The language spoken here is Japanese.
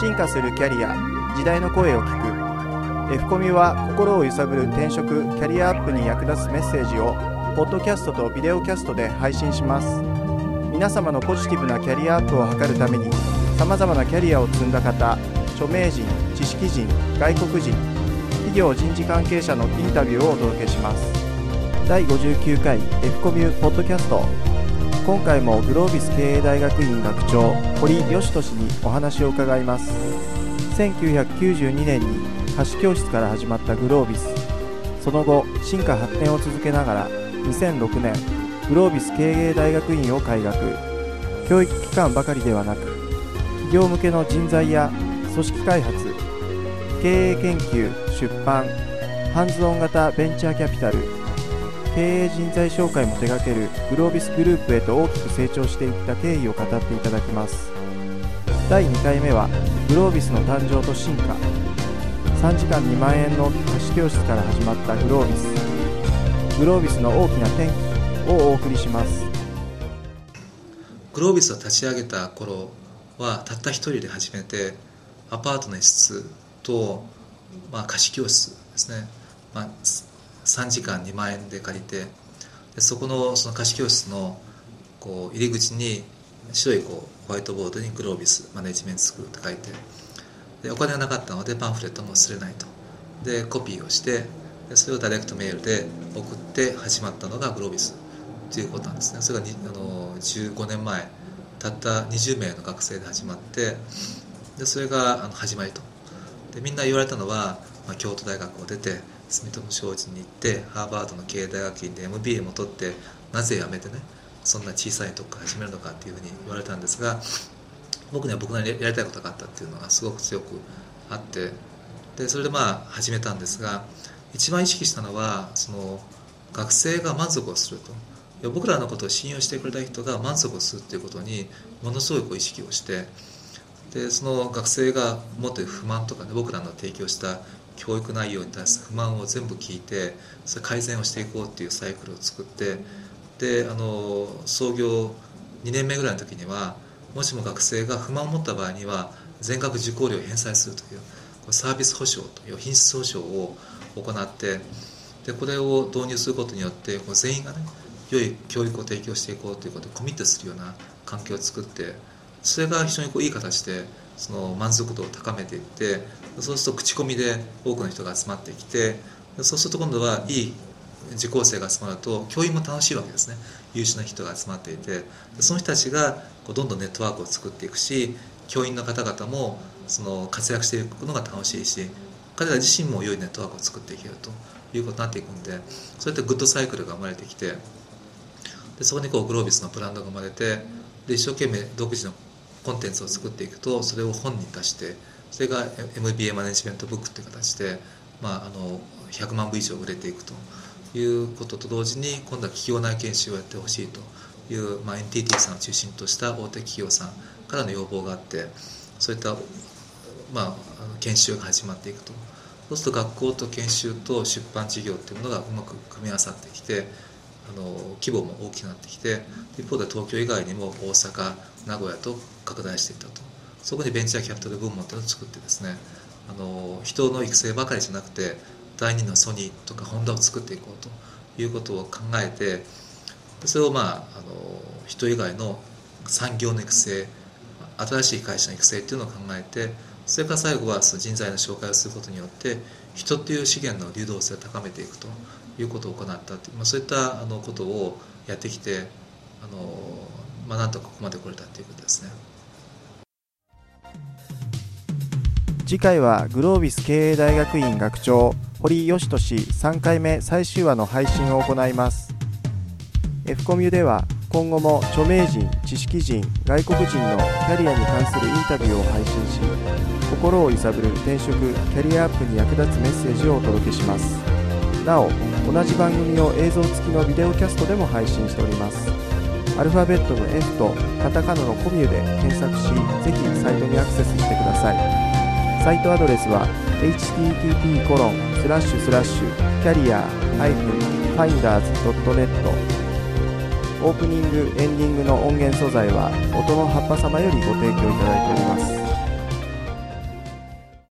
進化するキャリア時代の声を聞く。F コミは心を揺さぶる転職キャリアアップに役立つメッセージをポッドキャストとビデオキャストで配信します。皆様のポジティブなキャリアアップを図るためにさまざまなキャリアを積んだ方著名人知識人外国人企業人事関係者のインタビューをお届けします。第59回 F コミュポッドキャスト。今回もグロービス経営大学院学長堀義俊にお話を伺います。1992年に貸し教室から始まったグロービス。その後進化発展を続けながら2006年グロービス経営大学院を開学。教育機関ばかりではなく企業向けの人材や組織開発経営研究出版ハンズオン型ベンチャーキャピタル経営人材紹介も手掛けるグロービスグループへと大きく成長していった経緯を語っていただきます。第2回目はグロービスの誕生と進化。3時間2万円の貸し教室から始まったグロービス。グロービスの大きな転機をお送りします。グロービスを立ち上げた頃はたった一人で始めてアパートの一室と、まあ、貸し教室ですね、まあ、3時間2万円で借りてでそこのその貸し教室のこう入り口に白いこうホワイトボードにグロービスマネジメントスクールって書いてでお金がなかったのでパンフレットも忘れないと。でコピーをしてでそれをダイレクトメールで送って始まったのがグロービスということなんですね。それがあの15年前たった20名の学生で始まってでそれがあの始まりと。でみんな言われたのは、まあ、京都大学を出て住友商事に行ってハーバードの経営大学院で MBA も取ってなぜ辞めてねそんな小さいとこか始めるのかっていうふうに言われたんですが僕には僕なりやりたいことがあったっていうのがすごく強くあってでそれでまあ始めたんですが一番意識したのはその学生が満足をすると。僕らのことを信用してくれた人が満足をするっていうことにものすごい意識をしてでその学生が持っている不満とかね僕らの提供した教育内容に対する不満を全部聞いてそれ改善をしていこうっていうサイクルを作ってであの創業2年目ぐらいの時にはもしも学生が不満を持った場合には全額受講料を返済するというサービス保証という品質保証を行ってでこれを導入することによって全員がね良い教育を提供していこうということでコミットするような環境を作ってそれが非常にこういい形でその満足度を高めていってそうすると口コミで多くの人が集まってきてそうすると今度はいい受講生が集まると教員も楽しいわけですね。優秀な人が集まっていてその人たちがこうどんどんネットワークを作っていくし教員の方々もその活躍していくのが楽しいし彼ら自身も良いネットワークを作っていけるということになっていくんでそうやってグッドサイクルが生まれてきてでそこにこうグロービスのブランドが生まれてで一生懸命独自のコンテンツを作っていくとそれを本に出してそれが MBA マネジメントブックっていう形で、まあ、あの100万部以上売れていくということと同時に今度は企業内研修をやってほしいという、まあ、NTT さんを中心とした大手企業さんからの要望があってそういった、まあ、研修が始まっていくと。そうすると学校と研修と出版事業っていうものがうまく組み合わさってきてあの規模も大きくなってきて一方で東京以外にも大阪名古屋と拡大していったと。そこにベンチャーキャピタル部門っていうのを作ってですねあの人の育成ばかりじゃなくて第二のソニーとかホンダを作っていこうということを考えてそれをまああの人以外の産業の育成新しい会社の育成っていうのを考えてそれから最後はその人材の紹介をすることによって人っていう資源の流動性を高めていくと。いうことを行ったっていう、まあ、そういったあのことをやってきてあの、まあ、なんとここまで来れたということですね。次回はグロービス経営大学院学長堀義俊3回目最終話の配信を行います F コミュでは今後も著名人知識人外国人のキャリアに関するインタビューを配信し心を揺さぶる転職キャリアアップに役立つメッセージをお届けしますなお同じ番組を映像付きのビデオキャストでも配信しております。アルファベットの F とカタカナのコミュで検索しぜひサイトにアクセスしてください。サイトアドレスは http コロンスラッシュスラッシュキャリア -finders.net オープニングエンディングの音源素材は音の葉っぱ様よりご提供いただいております。